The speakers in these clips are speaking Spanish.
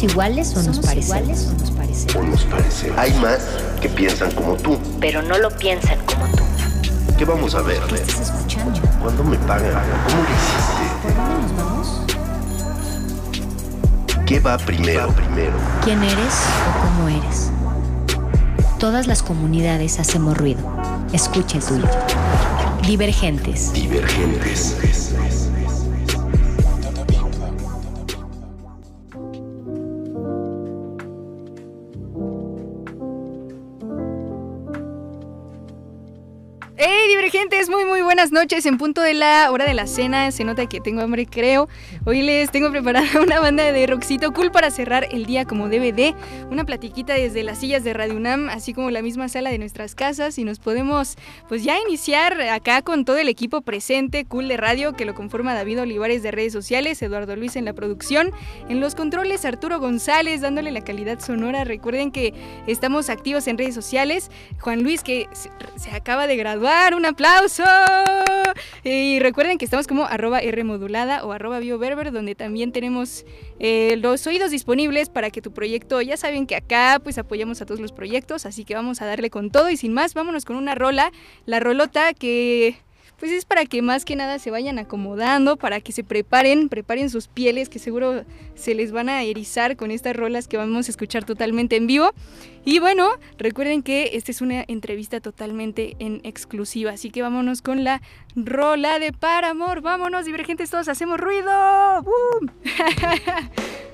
¿Somos iguales o nos parecemos? o nos parecemos? Hay más que piensan como tú. Pero no lo piensan como tú. ¿Qué vamos a ver? ¿Estás escuchando? ¿Cuándo me pagan? ¿Cómo lo hiciste? ¿Por dónde nos vamos? ¿Qué va primero? primero? ¿Quién eres o cómo eres? Todas las comunidades hacemos ruido. Escucha el tuyo. Divergentes. Divergentes. Noches. En punto de la hora de la cena, se nota que tengo hambre, creo. Hoy les tengo preparada una banda de rockcito cool para cerrar el día como DVD. Una platiquita desde las sillas de Radio UNAM, así como la misma sala de nuestras casas. Y nos podemos, pues ya iniciar acá con todo el equipo presente, cool de radio, que lo conforma David Olivares de redes sociales, Eduardo Luis en la producción. En los controles, Arturo González, dándole la calidad sonora. Recuerden que estamos activos en redes sociales. Juan Luis, que se, acaba de graduar un aplauso. Y recuerden que estamos como arroba R modulada o arroba bioberber, donde también tenemos eh, los oídos disponibles para que tu proyecto, ya saben que acá pues apoyamos a todos los proyectos, así que vamos a darle con todo y sin más, vámonos con una rola, la rolota que pues es para que más que nada se vayan acomodando, para que se preparen, preparen sus pieles, que seguro se les van a erizar con estas rolas que vamos a escuchar totalmente en vivo. Y bueno, recuerden que esta es una entrevista totalmente en exclusiva, así que vámonos con la rola de Paramor. Vámonos, divergentes, todos hacemos ruido. ¡Bum!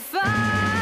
fine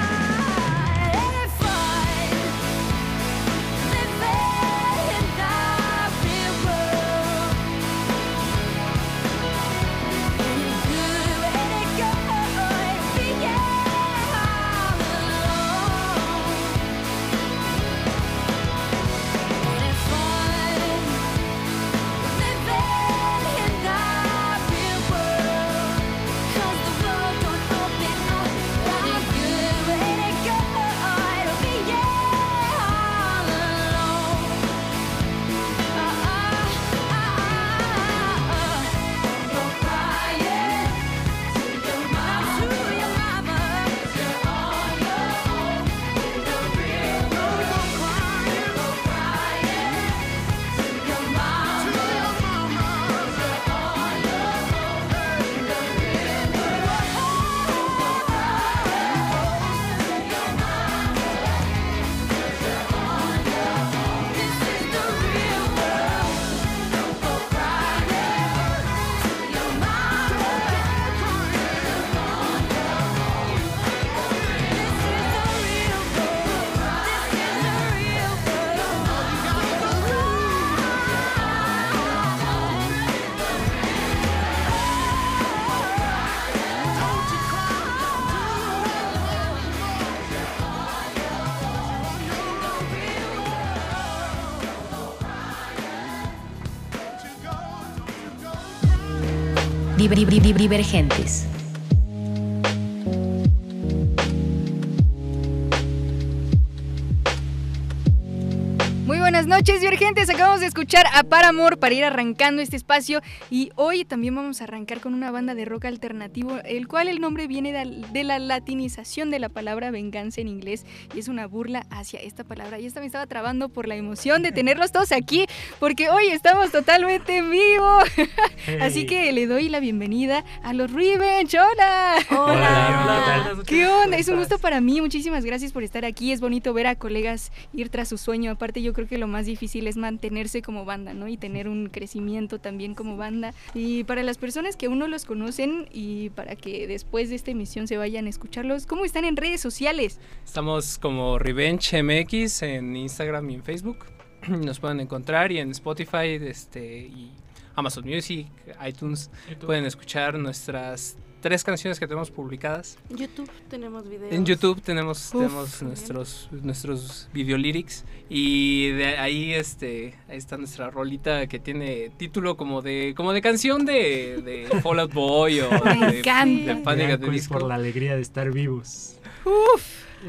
Divergentes. Noches, divergentes. Acabamos de escuchar a Paramore para ir arrancando este espacio y hoy también vamos a arrancar con una banda de rock alternativo, el cual el nombre viene de, la latinización de la palabra venganza en inglés y es una burla hacia esta palabra. Y esta me estaba trabando por la emoción de tenerlos todos aquí porque hoy estamos totalmente en vivo. Así que le doy la bienvenida a los Revenge. ¡Hola! Hola, hola. ¿Qué onda? Es un gusto para mí. Muchísimas gracias por estar aquí. Es bonito ver a colegas ir tras su sueño. Aparte, yo creo que lo más difícil es mantenerse como banda, ¿no? Y tener un crecimiento también como banda. Y para las personas que aún no los conocen y para que después de esta emisión se vayan a escucharlos, ¿cómo están en redes sociales? Estamos como Revenge MX en Instagram y en Facebook. Nos pueden encontrar y en Spotify este, y Amazon Music, iTunes. Pueden escuchar nuestras tres canciones que tenemos publicadas. YouTube tenemos videos. En YouTube tenemos, Uf, tenemos nuestros, nuestros video lyrics y de ahí este ahí está nuestra rolita que tiene título como de como de canción de, de Fall Out Boy o Me de, encanta. de Panic! at the Disco. por la alegría de estar vivos.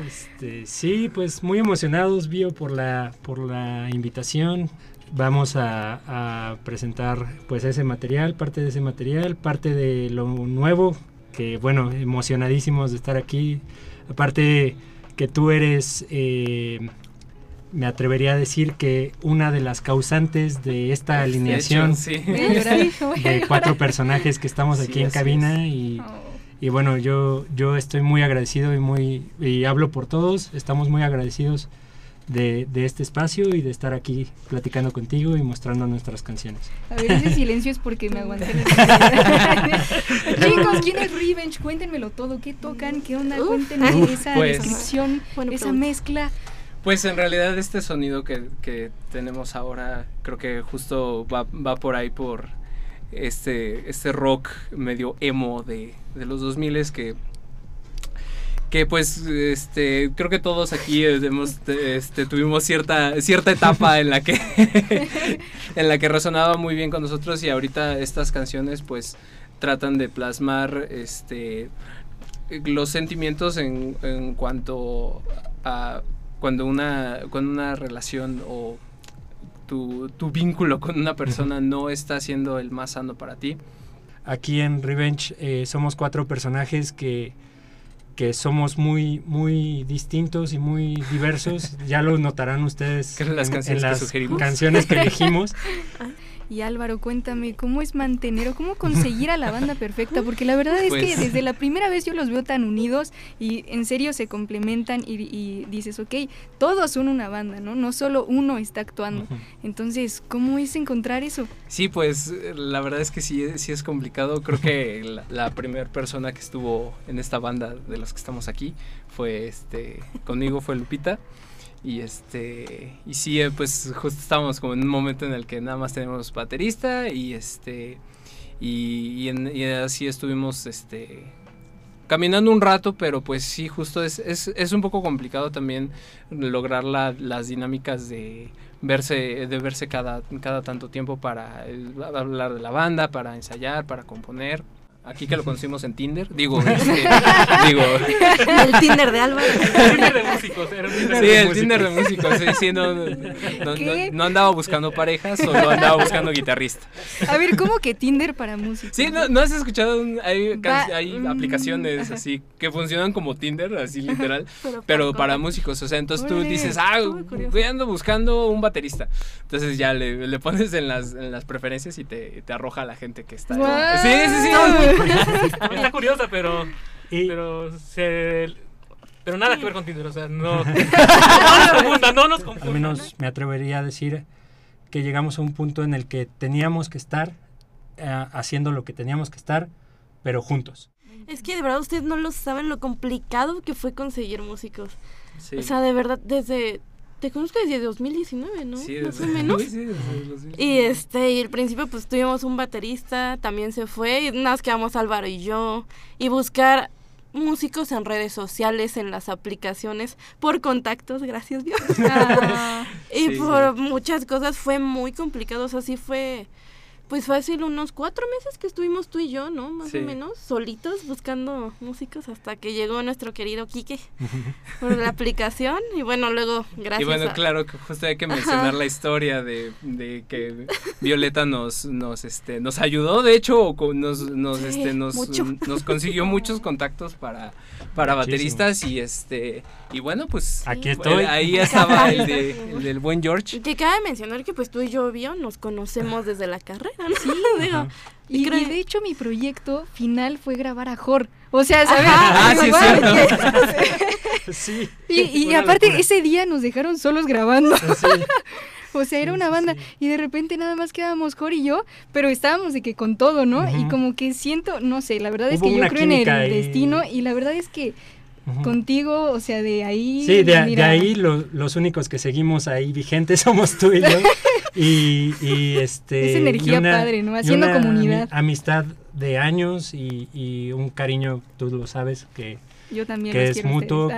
Este, sí, pues muy emocionados, Bio, por la, por la invitación. Vamos a, a presentar pues ese material, parte de ese material, parte de lo nuevo, que bueno, emocionadísimos de estar aquí. Aparte que tú eres, eh, me atrevería a decir que una de las causantes de esta De alineación hecho, sí. De cuatro personajes que estamos Sí, aquí en cabina y... Oh. Y bueno, yo, yo estoy muy agradecido y muy y hablo por todos, estamos muy agradecidos de, de este espacio y de estar aquí platicando contigo y mostrando nuestras canciones. A ver, ese silencio es porque me aguanté. Chicos, ¿quién es Revenge? Cuéntenmelo todo. ¿Qué tocan? ¿Qué onda? Uf. Cuéntenme Uf, esa pues. descripción, esa pregunta. mezcla. Pues en realidad este sonido que, que tenemos ahora creo que justo va, va por ahí por este, este rock medio emo de, de los 2000 que que pues este creo que todos aquí hemos, este, tuvimos cierta cierta etapa en la que en la que resonaba muy bien con nosotros y ahorita estas canciones pues tratan de plasmar este los sentimientos en, en cuanto a cuando una, cuando una relación o tu, tu vínculo con una persona no está siendo el más sano para ti. Aquí en Revenge eh, somos cuatro personajes que, que somos muy, muy distintos y muy diversos. ya lo notarán ustedes son las canciones que las canciones que elegimos. Y Álvaro, cuéntame, ¿cómo es mantener o cómo conseguir a la banda perfecta? Porque la verdad es que Pues- desde la primera vez yo los veo tan unidos y en serio se complementan y, y dices, ok, todos son una banda, ¿no? No solo uno está actuando. Entonces, ¿cómo es encontrar eso? Sí, pues la verdad es que sí, sí es complicado. Creo que la, la primera persona que estuvo en esta banda de los que estamos aquí fue este conmigo fue Lupita. Y este y sí, eh, pues justo estábamos como en un momento en el que nada más tenemos baterista y este y, y así estuvimos este caminando un rato, pero pues sí, justo es, es, es un poco complicado también lograr la- las dinámicas de verse, de verse cada, cada tanto tiempo para hablar de la banda, para ensayar, para componer. Aquí que lo conocimos en Tinder, digo, este, digo, El Tinder de Álvaro. Tinder de músicos, era un Tinder sí, de el músicos. Tinder de músicos, sí, sí, no, no, no- ¿Qué? no andaba buscando parejas, solo andaba buscando guitarrista. A ver, ¿cómo que Tinder para música? Sí, ¿no, no has escuchado? un- hay, Va- hay mm, aplicaciones ajá. así que funcionan como Tinder, así literal, Pero, pero para músicos. O sea, entonces tú dices, ah, voy ando buscando un baterista. Entonces ya le, le pones en las, en las preferencias y te, te arroja a la gente que está. ¡Guau! Sí, sí, sí. Está curiosa, pero. Y- Pero se. Pero nada que ver con Tinder, o sea, no. No nos confunda, no nos confunda. Al menos me atrevería a decir que llegamos a un punto en el que teníamos que estar eh, haciendo lo que teníamos que estar, pero juntos. Es que de verdad ustedes no lo saben lo complicado que fue conseguir músicos. Sí. O sea, de verdad, desde. Te conozco desde 2019, ¿no? Sí, Más o menos. sí, desde los- Y este, y al principio pues tuvimos un baterista, también se fue, y nada más quedamos Álvaro y yo, y buscar músicos en redes sociales, en las aplicaciones, por contactos, gracias Dios. Ah, y Sí, por sí. muchas cosas fue muy complicado, o sea, sí fue Pues fácil unos cuatro meses que estuvimos tú y yo, ¿no? Más Sí. o menos, solitos buscando músicos hasta que llegó nuestro querido Quique por la aplicación y bueno, luego gracias Y bueno, a... claro que justo hay que mencionar la historia de, de que Violeta nos, nos, este, nos ayudó, de hecho, o nos, nos, Sí, este, nos, nos consiguió muchos contactos para, para Muchísimo. bateristas y este, y bueno, pues Aquí eh, estoy. ahí estaba el, de, el del buen George. Y que cabe mencionar que pues tú y yo, Bio, nos conocemos desde la carrera, ¿no? Sí, Digo, Y, creo- y de hecho mi proyecto final fue grabar a Jor. O sea, ¿sabes? Ah, sí, Igual. Sí. Y, y aparte locura. ese día nos dejaron solos grabando. Sí. O sea, era Sí, una banda sí. y de repente nada más quedábamos Jor y yo, pero estábamos de que con todo, ¿no? Y como que siento, no sé, la verdad es que yo creo en el y- destino y la verdad es que Contigo, o sea, de ahí... Sí, de, ahí lo- los únicos que seguimos ahí vigentes somos tú y yo. y, y, este. Esa energía y una- padre, ¿no? y Haciendo una comunidad. ami- amistad de años y, y un cariño, tú lo sabes, que, Yo también que los es mutuo,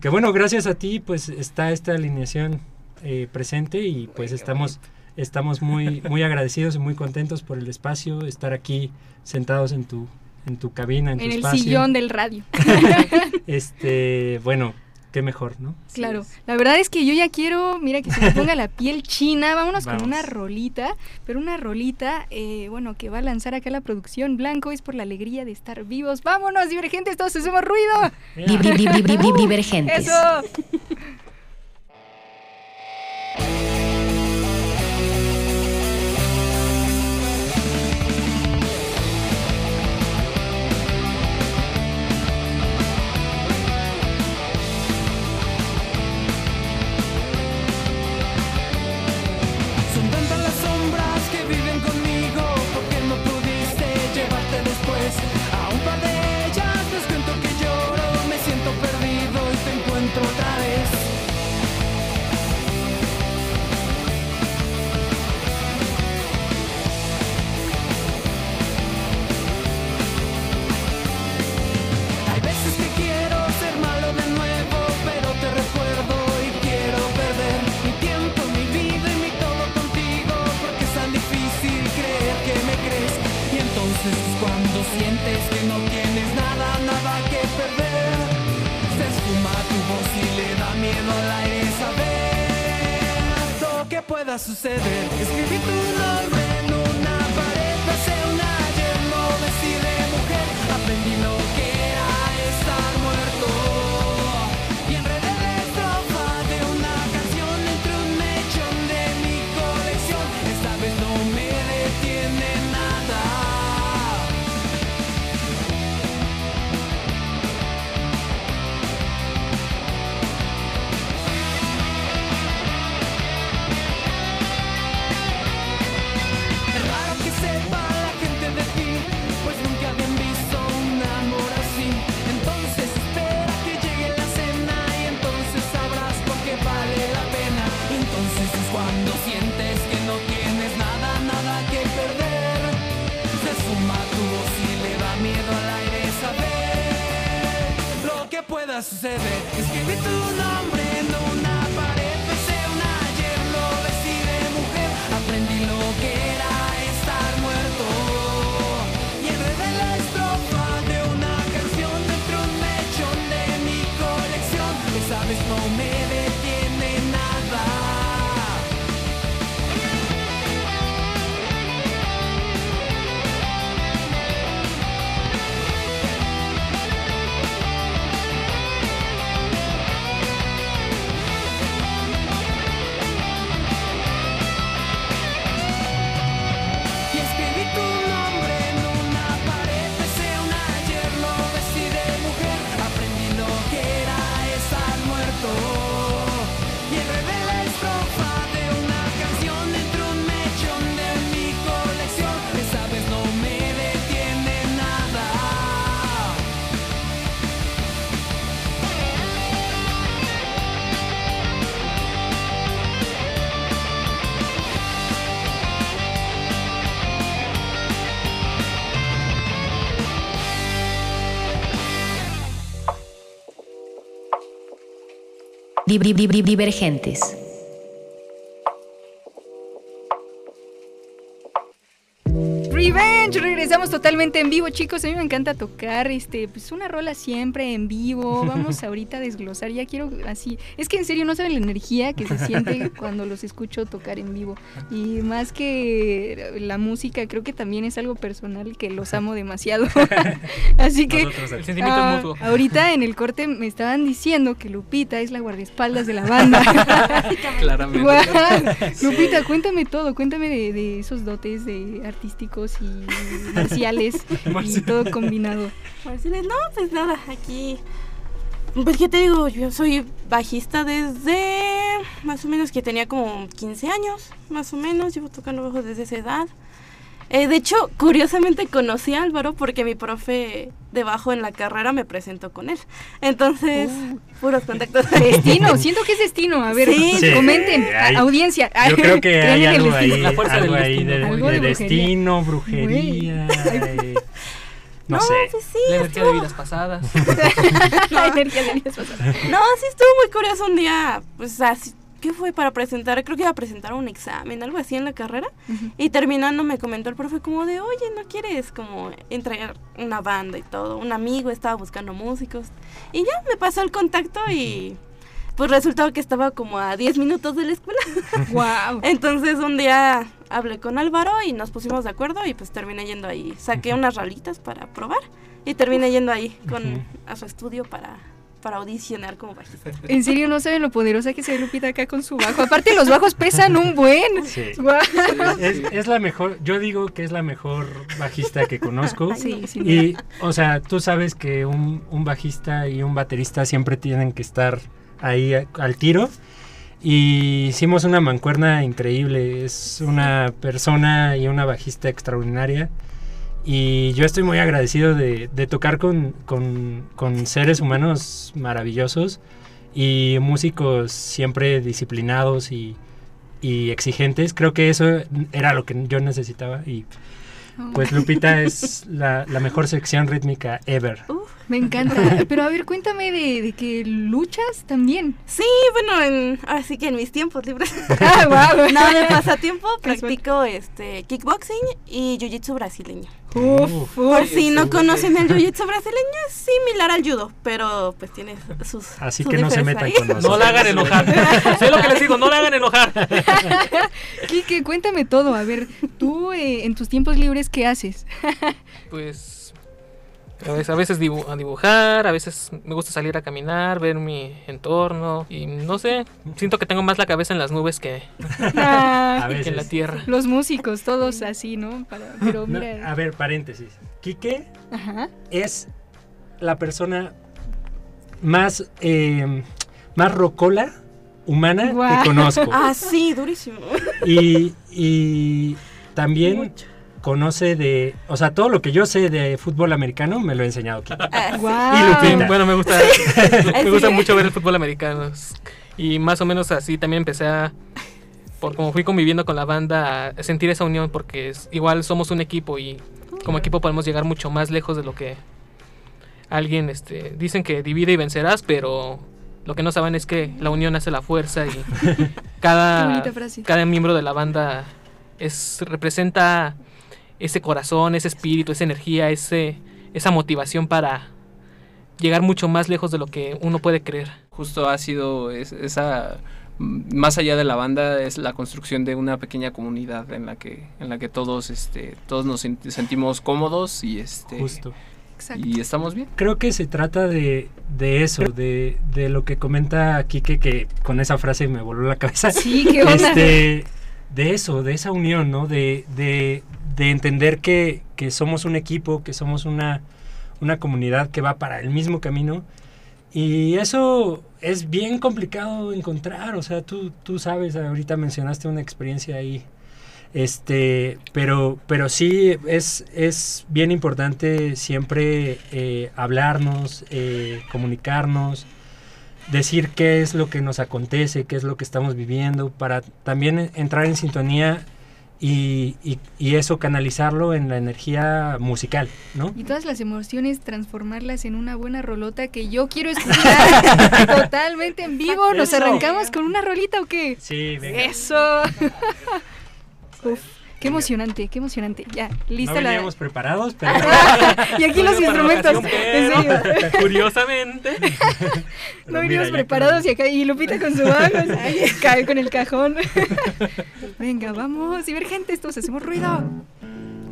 que bueno, gracias a ti, pues está esta alineación eh, presente y pues estamos, estamos muy, muy agradecidos y muy contentos por el espacio, estar aquí sentados en tu, en tu cabina, en, En tu el espacio. sillón del radio. Este, bueno, qué mejor, ¿no? Claro, la verdad es que yo ya quiero, mira que se me ponga la piel china, vámonos Vamos. con una rolita, pero una rolita, eh, bueno, que va a lanzar acá la producción Blanco, es por la alegría de estar vivos, vámonos, divergentes, todos hacemos ruido, Di- di- di- di- di- di- Divergentes. eso. Te encuentro suceder. divergentes. Revenge, regresamos totalmente en vivo, chicos. A mí me encanta tocar este, pues una rola siempre en vivo. Vamos ahorita a desglosar. Ya quiero así. Es que en serio no saben la energía que se siente cuando los escucho tocar en vivo. Y más que la música, creo que también es algo personal que los amo demasiado. así que Nosotros El sentimiento ah, mutuo. ahorita en el corte me estaban diciendo que Lupita es la guardaespaldas de la banda. Claramente. Lupita, cuéntame todo, cuéntame de, de esos dotes de artísticos y marciales y todo combinado. Marciales, no, pues nada, aquí. Pues qué te digo, yo soy bajista desde más o menos que tenía como 15 años, más o menos, llevo tocando bajo desde esa edad. Eh, de hecho, curiosamente conocí a Álvaro porque mi profe de bajo en la carrera me presentó con él. Entonces, puros contactos. Destino, siento que es destino. A ver, Sí. Sí, comenten, hay- audiencia. Yo creo que ¿Creen hay algo ahí, La fuerza algo del ahí de, destino. Algo de de brujería. destino, brujería. no, sé. pues sí, La energía de vidas pasadas. La energía de vidas pasadas. No, sí estuvo muy curioso un día, pues así, ¿qué fue para presentar? Creo que iba a presentar un examen, algo así en la carrera. Y terminando me comentó el profe como de, oye, ¿no quieres como entregar una banda y todo? Un amigo estaba buscando músicos. Y ya me pasó el contacto y pues resultó que estaba como a 10 minutos de la escuela. Wow. Entonces un día hablé con Álvaro y nos pusimos de acuerdo y pues terminé yendo ahí. Saqué unas ralitas para probar y terminé yendo ahí con a su estudio para, para audicionar como bajista. En serio, no saben lo poderosa que se ve Lupita acá con su bajo. Aparte, los bajos pesan un buen. Sí. Guau. Es, es la mejor, yo digo que es la mejor bajista que conozco. Sí, sin Y, o sea, tú sabes que un, un bajista y un baterista siempre tienen que estar ahí a- al tiro. Y hicimos una mancuerna increíble. Es una persona y una bajista extraordinaria. Y yo estoy muy agradecido de, de tocar con, con- con seres humanos maravillosos y músicos siempre disciplinados y, y exigentes. Creo que eso era lo que yo necesitaba. Y pues Lupita es la, la mejor sección rítmica ever. Me encanta. Pero a ver, cuéntame de, de que luchas también. Sí, bueno, en, así que en mis tiempos libres. Ah, no, de pasatiempo practico este kickboxing y jiu-jitsu brasileño. Uf, Por uf. si no conocen el jiu-jitsu brasileño, es similar al judo, pero pues tiene sus Así sus que no se metan ahí. con nosotros. No la hagan enojar. sé lo que les digo, no la hagan enojar. Kike, cuéntame todo. A ver, tú eh, en tus tiempos libres, ¿qué haces? Pues a veces, a veces dibu- a dibujar, a veces me gusta salir a caminar, ver mi entorno y no sé, siento que tengo más la cabeza en las nubes que, Ah, que en la tierra. los músicos, todos así, ¿no? Para- pero No, mira. a ver, paréntesis. Quique Ajá. es la persona más, eh, más rocola humana que conozco. Ah, sí, durísimo. Y, y también conoce de, o sea, todo lo que yo sé de fútbol americano me lo ha enseñado Quique. Ah. Y Lupita. Bueno, me gusta, me gusta mucho ver el fútbol americano. Y más o menos así también empecé a, por como fui conviviendo con la banda, a sentir esa unión porque es, igual somos un equipo y como equipo podemos llegar mucho más lejos de lo que alguien, este, dicen que divide y vencerás, pero lo que no saben es que la unión hace la fuerza y cada, cada miembro de la banda es representa ese corazón, ese espíritu, esa energía, ese, esa motivación para llegar mucho más lejos de lo que uno puede creer. Justo ha sido es- esa mm, más allá de la banda es la construcción de una pequeña comunidad en la que en la que todos este todos nos sent- sentimos cómodos y este Justo. Exacto. y estamos bien. Creo que se trata de, de eso, de, de lo que comenta Quique, que con esa frase me voló la cabeza. Sí, qué onda. este, de eso, de esa unión, ¿no? De, de, de entender que, que somos un equipo, que somos una, una comunidad que va para el mismo camino. Y eso es bien complicado encontrar, o sea, tú, tú sabes, ahorita mencionaste una experiencia ahí. Este, pero, pero sí es, es bien importante siempre eh, hablarnos, eh, comunicarnos, decir qué es lo que nos acontece, qué es lo que estamos viviendo, para también entrar en sintonía y, y- y eso canalizarlo en la energía musical, ¿no? Y todas las emociones transformarlas en una buena rolota que yo quiero escuchar totalmente en vivo. ¿Nos Eso. arrancamos con una rolita o qué? Sí, venga. Eso. Uf. Qué emocionante, qué emocionante. Ya, lista no la. veníamos preparados, pero y aquí los instrumentos. pero, serio. Curiosamente. No ya preparados y acá y Lupita con su ahí cae con el cajón. Venga, vamos, divergentes, todos hacemos ruido.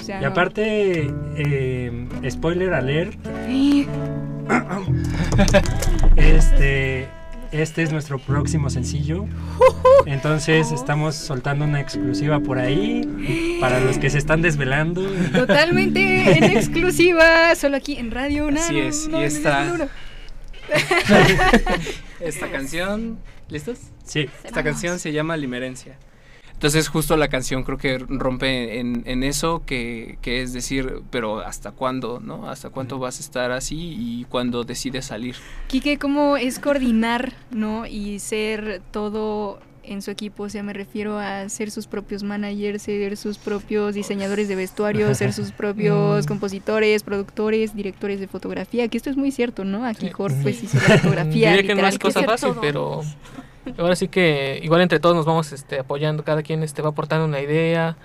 O sea, Y aparte, eh, spoiler alert, Sí. este, este es nuestro próximo sencillo. Entonces estamos soltando una exclusiva por ahí para los que se están desvelando. Totalmente en exclusiva, solo aquí en Radio Una. Así es, y esta- Esta canción, ¿listos? Sí, Esta canción se llama Limerencia. Entonces justo la canción creo que rompe en, en eso, que, que es decir, pero ¿hasta cuándo? ¿No? ¿Hasta cuánto vas a estar así y cuándo decides salir? Quique, ¿cómo es coordinar, no? Y ser todo en su equipo, o sea, me refiero a ser sus propios managers, ser sus propios diseñadores de vestuario, ser sus propios Mm. compositores, productores, directores de fotografía, que esto es muy cierto, ¿no? Aquí Sí. Jorge pues hizo la fotografía. Diría que no es cosa fácil, todo. pero ahora sí que igual entre todos nos vamos este, apoyando, cada quien este, va aportando una idea,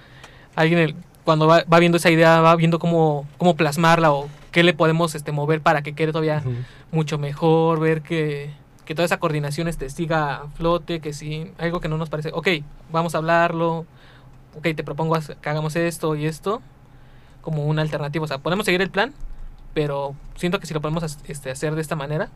alguien el- cuando va, va viendo esa idea va viendo cómo, cómo plasmarla o qué le podemos este, mover para que quede todavía mucho mejor, ver que, que toda esa coordinación este, siga a flote, que si algo que no nos parece, ok, vamos a hablarlo, ok, te propongo que hagamos esto y esto como una alternativa, o sea, podemos seguir el plan, pero siento que si lo podemos este, hacer de esta manera,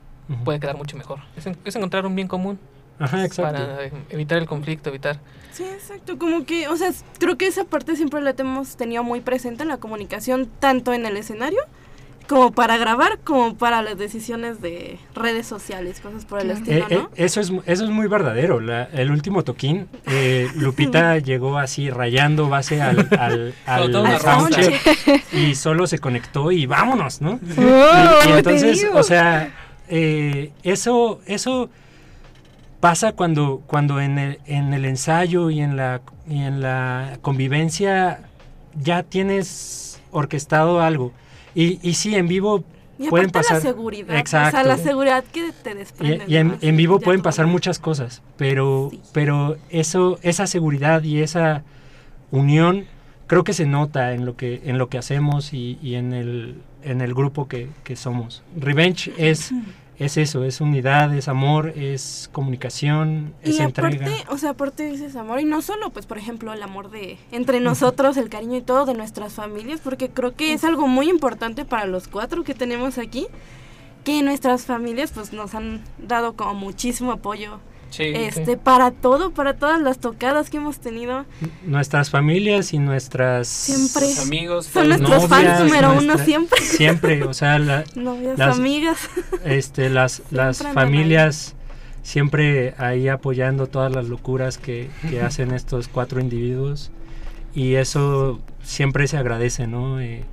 puede quedar mucho mejor. Es encontrar un bien común Ajá, exacto. para evitar el conflicto, evitar... Sí, exacto. Como que, o sea, creo que esa parte siempre la hemos tenido muy presente en la comunicación, tanto en el escenario como para grabar, como para las decisiones de redes sociales, cosas por el Claro. estilo, Eh, eh, ¿no? eso, es, eso es muy verdadero. La- el último toquín, eh, Lupita llegó así rayando base al, al, al y solo se conectó y vámonos, ¿no? ¡Oh, y, y entonces, o sea, eh, eso, eso pasa cuando, cuando en, el, en el ensayo y en la, y en la convivencia ya tienes orquestado algo. Y, y sí, en vivo Y pueden pasar- la seguridad, Exacto. o sea, la seguridad que te y, desprende. y en, vivo pueden pasar muchas cosas, pero, Sí. pero eso, esa seguridad y esa unión creo que se nota en lo que, en lo que hacemos y, y en, el, en el grupo que, que somos. Revenge es, es eso, es unidad, es amor, es comunicación, es Y entrega. aparte, o sea, aparte dices amor, y no solo, pues, por ejemplo, el amor de entre nosotros, el cariño y todo de nuestras familias, porque creo que es algo muy importante para los cuatro que tenemos aquí, que nuestras familias, pues, nos han dado como muchísimo apoyo, Sí. este, para todo, para todas las tocadas que hemos tenido, Nuestras familias y nuestras... Siempre. Amigos son nuestros novias, fans número uno siempre, Siempre, o sea, la- novias, Las- amigas, este, las, las Siempre familias siempre ahí apoyando todas las locuras que, que hacen estos cuatro individuos y eso siempre se agradece, ¿no? Eh,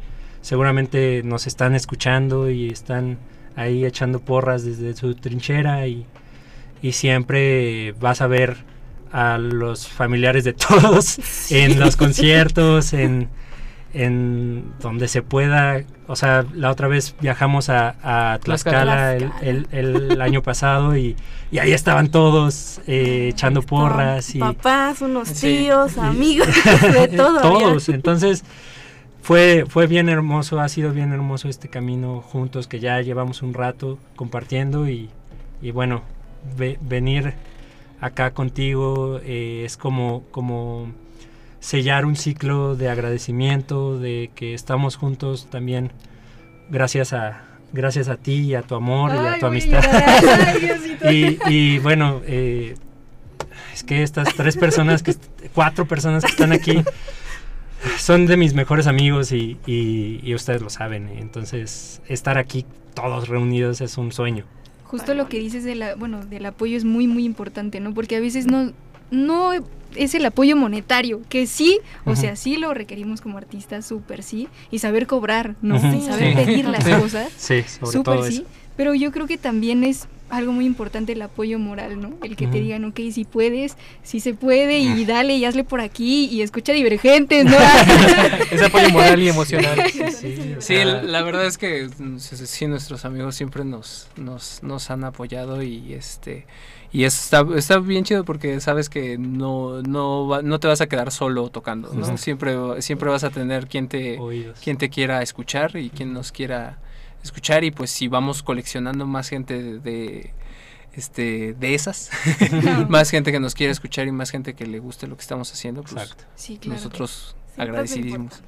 seguramente nos están escuchando y están ahí echando porras desde su trinchera y, y siempre vas a ver a los familiares de todos en los conciertos, en, en donde se pueda. O sea, la otra vez viajamos a, a Tlaxcala, el, el- el año pasado y, y ahí estaban todos eh, echando porras y papás, unos tíos, amigos, de todo. había. todos. Entonces fue, fue bien hermoso, ha sido bien hermoso este camino juntos que ya llevamos un rato compartiendo y, y bueno, ve- venir acá contigo eh, es como, como sellar un ciclo de agradecimiento, de que estamos juntos también gracias a, gracias a ti y a tu amor y a tu a amistad. y, y bueno, eh, es que estas tres personas, que cuatro personas que están aquí, son de mis mejores amigos y, y- y ustedes lo saben. Entonces, estar aquí todos reunidos es un sueño. Justo lo que dices de la, bueno, del apoyo es muy muy importante, ¿no? Porque a veces no no es el apoyo monetario, que sí, o sea, sí lo requerimos como artistas, súper sí, y saber cobrar, ¿no? Y saber Sí. pedir las Sí. cosas, Sí, sobre súper todo sí. eso. Pero yo creo que también es algo muy importante el apoyo moral, ¿no? El que te digan, ok, si puedes, si se puede, y dale, y hazle por aquí, y escucha Divergentes, ¿no? Ese apoyo moral y emocional. Sí, Sí, sea, la la verdad es que sí, nuestros amigos siempre nos, nos, nos han apoyado y este y está, está bien chido porque sabes que no, no, va- no te vas a quedar solo tocando, ¿no? Ujú. Siempre, siempre vas a tener quien te, oídos. quien te quiera escuchar y quien nos quiera escuchar y pues si vamos coleccionando más gente de, de, este de esas más gente que nos quiere escuchar y más gente que le guste lo que estamos haciendo pues Exacto. Sí, claro. nosotros Siempre es agradecidísimos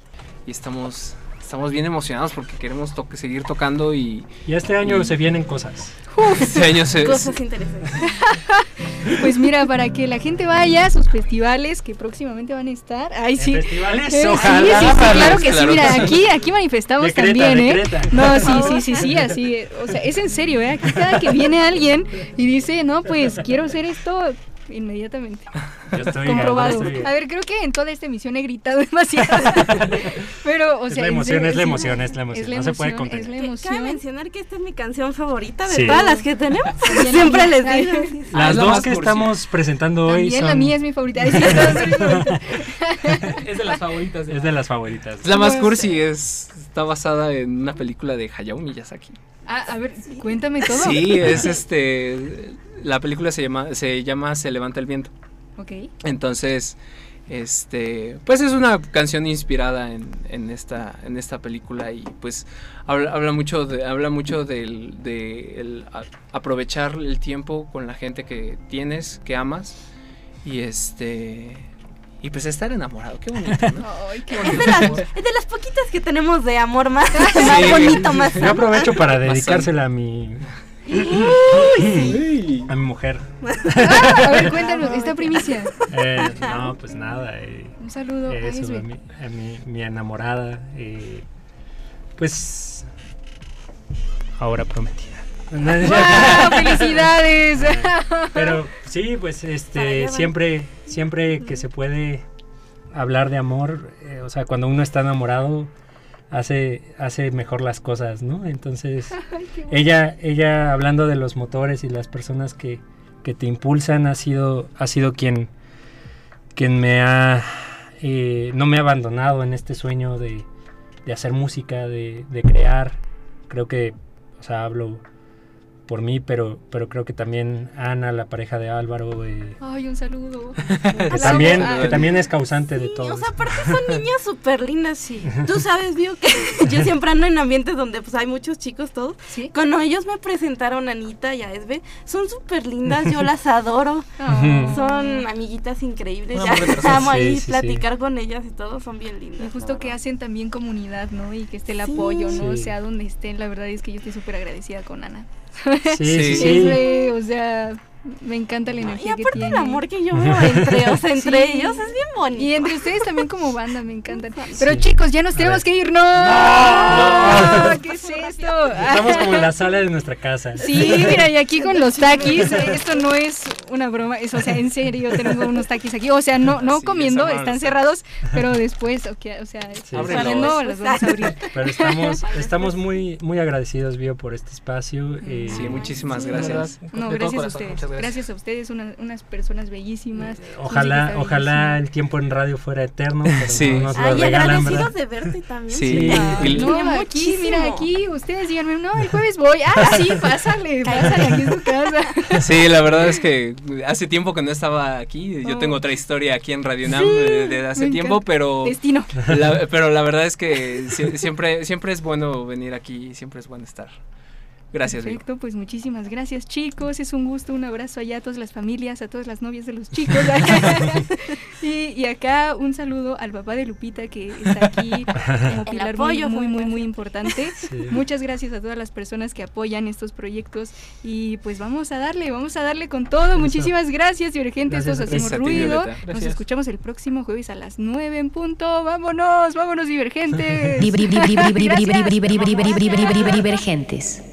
y estamos estamos bien emocionados porque queremos to- seguir tocando y Y este año Y- se vienen cosas. este año se, Cosas interesantes. Pues mira, para que la gente vaya a sus festivales que próximamente van a estar. Ay, sí. ¿En festivales? Eh, sí, Ojalá. sí, sí, claro que sí. Claro Mira, que sí. aquí, aquí manifestamos Decreta, también, ¿eh? decreta. No, sí, sí, sí, sí, así. O sea, es en serio, ¿eh? Aquí cada que viene alguien y dice, no, pues quiero hacer esto inmediatamente. Yo estoy- Comprobado. yo estoy- A ver, creo que en toda esta emisión he gritado demasiado. Pero, o Es sea. la en emoción, es la emoción, es la emoción, no se puede contener. Es la Cabe mencionar que esta es mi canción favorita de Sí. todas las que tenemos. La Siempre les digo. Ah, Las es la dos que estamos presentando hoy También son... la mía es mi favorita. Es de las favoritas. es de las favoritas. es la más cursi es está basada en una película de Hayao Miyazaki Ah, a ver, cuéntame todo. sí es este la película se llama se llama se levanta el viento Ok. Entonces, este, pues es una canción inspirada en, en esta en esta película y pues habla, habla mucho de habla mucho del de el a- aprovechar el tiempo con la gente que tienes, que amas y este y pues estar enamorado, qué bonito, ¿no? Ay, qué Es bonito. de, las, es de las poquitas que tenemos de amor más, más bonito, más Yo aprovecho para dedicársela a mi... a mi mujer. Ah, a ver, cuéntanos, esta primicia. Eh, no, pues nada. eh, Un saludo eso, Esbe. a mi, a mi, mi enamorada. eh, pues... Ahora prometida. ¡Wow! ¡Felicidades! Pero sí, pues este siempre siempre que se puede hablar de amor, eh, o sea, cuando uno está enamorado hace hace mejor las cosas, ¿no? Entonces, ella ella hablando de los motores y las personas que, que te impulsan ha sido ha sido quien quien me ha eh, no me ha abandonado en este sueño de, de hacer música, de, de crear. Creo que, o sea, hablo por mí, pero, pero creo que también Ana, la pareja de Álvaro, eh, Ay, un saludo. que, también, Ah, que también es causante de todo. o sea, aparte son niñas súper lindas, sí. Tú sabes, Vio, que yo siempre ando en ambientes donde pues hay muchos chicos todos. ¿Sí? Cuando ellos me presentaron a Anita y a Esbe, son súper lindas, yo las adoro. Oh. Son amiguitas increíbles. Ya amo ahí Sí, sí, platicar con ellas y todo, son bien Y lindas. justo la que hacen también comunidad, ¿no? Y que esté el Sí. apoyo, ¿no? Sí. Sea donde estén. La verdad es que yo estoy súper agradecida con Ana. Sí, sí, Sí. sí. O sea, me encanta la Y energía que aparte tiene. el amor que yo veo entre, o sea, entre Sí. ellos es bien bonito. Y entre ustedes también como banda, me encantan. Pero chicos, ya nos tenemos que ir. ¡No! No. ¿Qué es esto? Estamos como en la sala de nuestra casa. Sí, mira, y aquí con los taquis, eh, esto no es una broma, es, o sea, en serio, tengo unos taquis aquí, o sea, no, no Sí, comiendo, están cerrados, pero después, ok, o sea, Sí. saliendo las vamos a abrir. Pero estamos, estamos muy, muy agradecidos, Bio, por este espacio. eh, Sí, muchísimas Sí, gracias. No, gracias a ustedes, gracias a ustedes, una- unas personas bellísimas. Ojalá, música ojalá bellísima. el tiempo en radio fuera eterno, pero Sí. no nos lo Ay, regalan, agradecidos ¿verdad? de verte también. Sí. Y- No, Tiene aquí, mira, aquí, ustedes díganme, no, el jueves voy. Ah, sí, pásale, pásale, aquí es tu casa. Sí, la verdad es que hace tiempo que no estaba aquí. Yo Oh. tengo otra historia aquí en Radio Nam Sí, eh, desde hace me tiempo, pero Destino. la, pero la verdad es que sie- siempre siempre es bueno venir aquí, siempre es bueno estar. Gracias. Perfecto, pues muchísimas gracias chicos, es un gusto, un abrazo allá a todas las familias, a todas las novias de los chicos. y, y acá un saludo al papá de Lupita que está aquí como pilar muy, apoyo muy, muy, importante. Sí. Muchas gracias a todas las personas que apoyan estos proyectos y pues vamos a darle, vamos a darle con todo. Muchísimas gracias, Divergentes, Gracias todos a ti. hacemos Gracias a ti, ruido. Nos escuchamos el próximo jueves a las 9 en punto. Vámonos, vámonos, Divergentes. Divergentes.